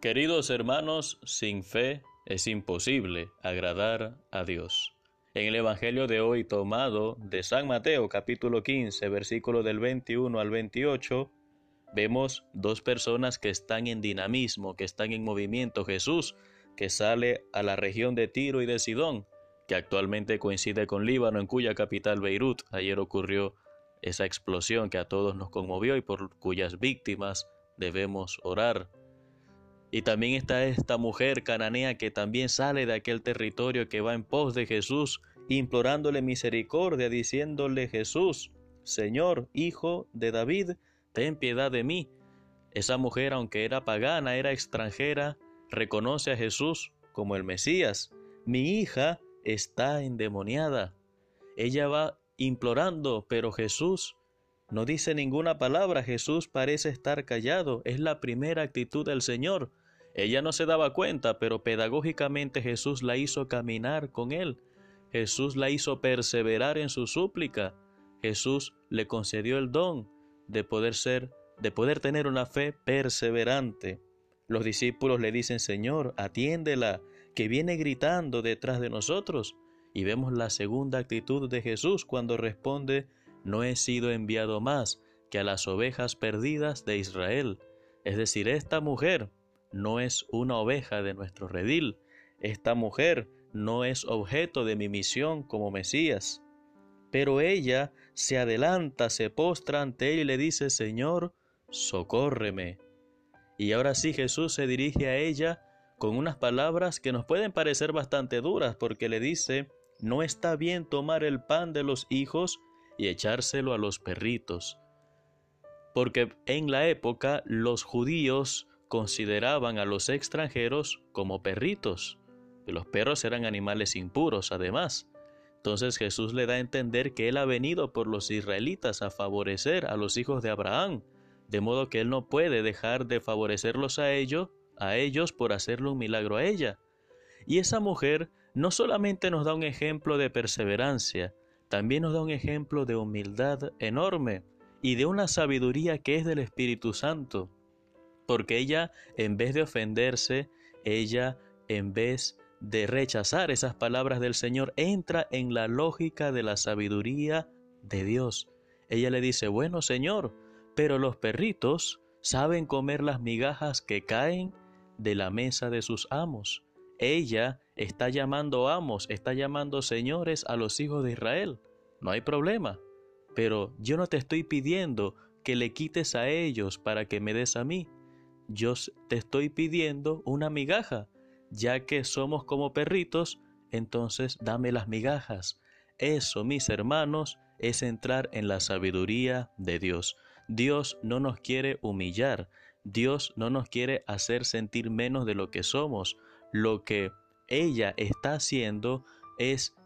Queridos hermanos, sin fe es imposible agradar a Dios. En el Evangelio de hoy tomado de San Mateo capítulo 15 versículo del 21 al 28, vemos dos personas que están en dinamismo, que están en movimiento. Jesús, que sale a la región de Tiro y de Sidón, que actualmente coincide con Líbano, en cuya capital Beirut ayer ocurrió esa explosión que a todos nos conmovió y por cuyas víctimas debemos orar. Y también está esta mujer cananea que también sale de aquel territorio que va en pos de Jesús, implorándole misericordia, diciéndole Jesús, Señor, Hijo de David, ten piedad de mí. Esa mujer, aunque era pagana, era extranjera, reconoce a Jesús como el Mesías. Mi hija está endemoniada. Ella va implorando, pero Jesús no dice ninguna palabra, Jesús parece estar callado, es la primera actitud del Señor. Ella no se daba cuenta, pero pedagógicamente Jesús la hizo caminar con él. Jesús la hizo perseverar en su súplica. Jesús le concedió el don de poder ser, de poder tener una fe perseverante. Los discípulos le dicen, Señor, atiéndela, que viene gritando detrás de nosotros. Y vemos la segunda actitud de Jesús cuando responde, no he sido enviado más que a las ovejas perdidas de Israel. Es decir, esta mujer no es una oveja de nuestro redil. Esta mujer no es objeto de mi misión como Mesías. Pero ella se adelanta, se postra ante él y le dice, Señor, socórreme. Y ahora sí Jesús se dirige a ella con unas palabras que nos pueden parecer bastante duras, porque le dice, no está bien tomar el pan de los hijos y echárselo a los perritos. Porque en la época los judíos consideraban a los extranjeros como perritos. Y los perros eran animales impuros, además. Entonces Jesús le da a entender que Él ha venido por los israelitas a favorecer a los hijos de Abraham, de modo que Él no puede dejar de favorecerlos a ellos, a ellos por hacerle un milagro a ella. Y esa mujer no solamente nos da un ejemplo de perseverancia, también nos da un ejemplo de humildad enorme y de una sabiduría que es del Espíritu Santo porque ella, en vez de ofenderse, ella, en vez de rechazar esas palabras del Señor, entra en la lógica de la sabiduría de Dios. Ella le dice, bueno Señor, pero los perritos saben comer las migajas que caen de la mesa de sus amos. Ella está llamando amos, está llamando señores a los hijos de Israel. No hay problema. Pero yo no te estoy pidiendo que le quites a ellos para que me des a mí yo te estoy pidiendo una migaja, ya que somos como perritos, entonces dame las migajas. Eso, mis hermanos, es entrar en la sabiduría de Dios. Dios no nos quiere humillar, Dios no nos quiere hacer sentir menos de lo que somos. Lo que ella está haciendo es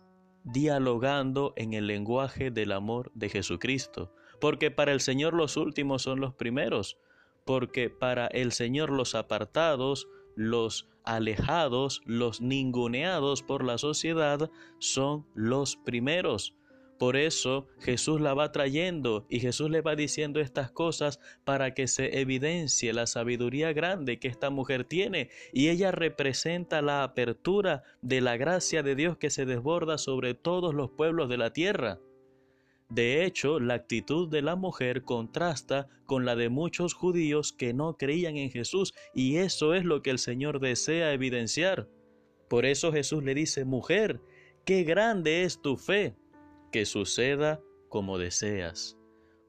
dialogando en el lenguaje del amor de Jesucristo, porque para el Señor los últimos son los primeros porque para el Señor los apartados, los alejados, los ninguneados por la sociedad son los primeros. Por eso Jesús la va trayendo y Jesús le va diciendo estas cosas para que se evidencie la sabiduría grande que esta mujer tiene y ella representa la apertura de la gracia de Dios que se desborda sobre todos los pueblos de la tierra. De hecho, la actitud de la mujer contrasta con la de muchos judíos que no creían en Jesús y eso es lo que el Señor desea evidenciar. Por eso Jesús le dice, mujer, qué grande es tu fe, que suceda como deseas,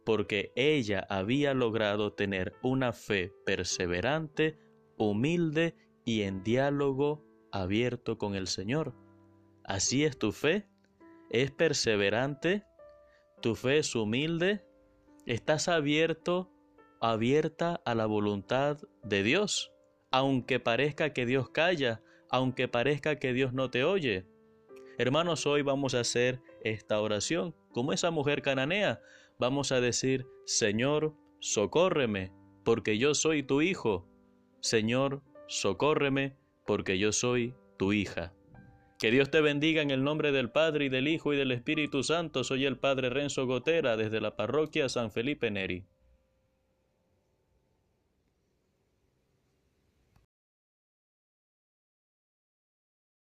porque ella había logrado tener una fe perseverante, humilde y en diálogo abierto con el Señor. Así es tu fe, es perseverante, tu fe es humilde, estás abierto, abierta a la voluntad de Dios, aunque parezca que Dios calla, aunque parezca que Dios no te oye. Hermanos, hoy vamos a hacer esta oración, como esa mujer cananea. Vamos a decir, Señor, socórreme, porque yo soy tu hijo. Señor, socórreme, porque yo soy tu hija. Que Dios te bendiga en el nombre del Padre y del Hijo y del Espíritu Santo. Soy el Padre Renzo Gotera desde la parroquia San Felipe Neri.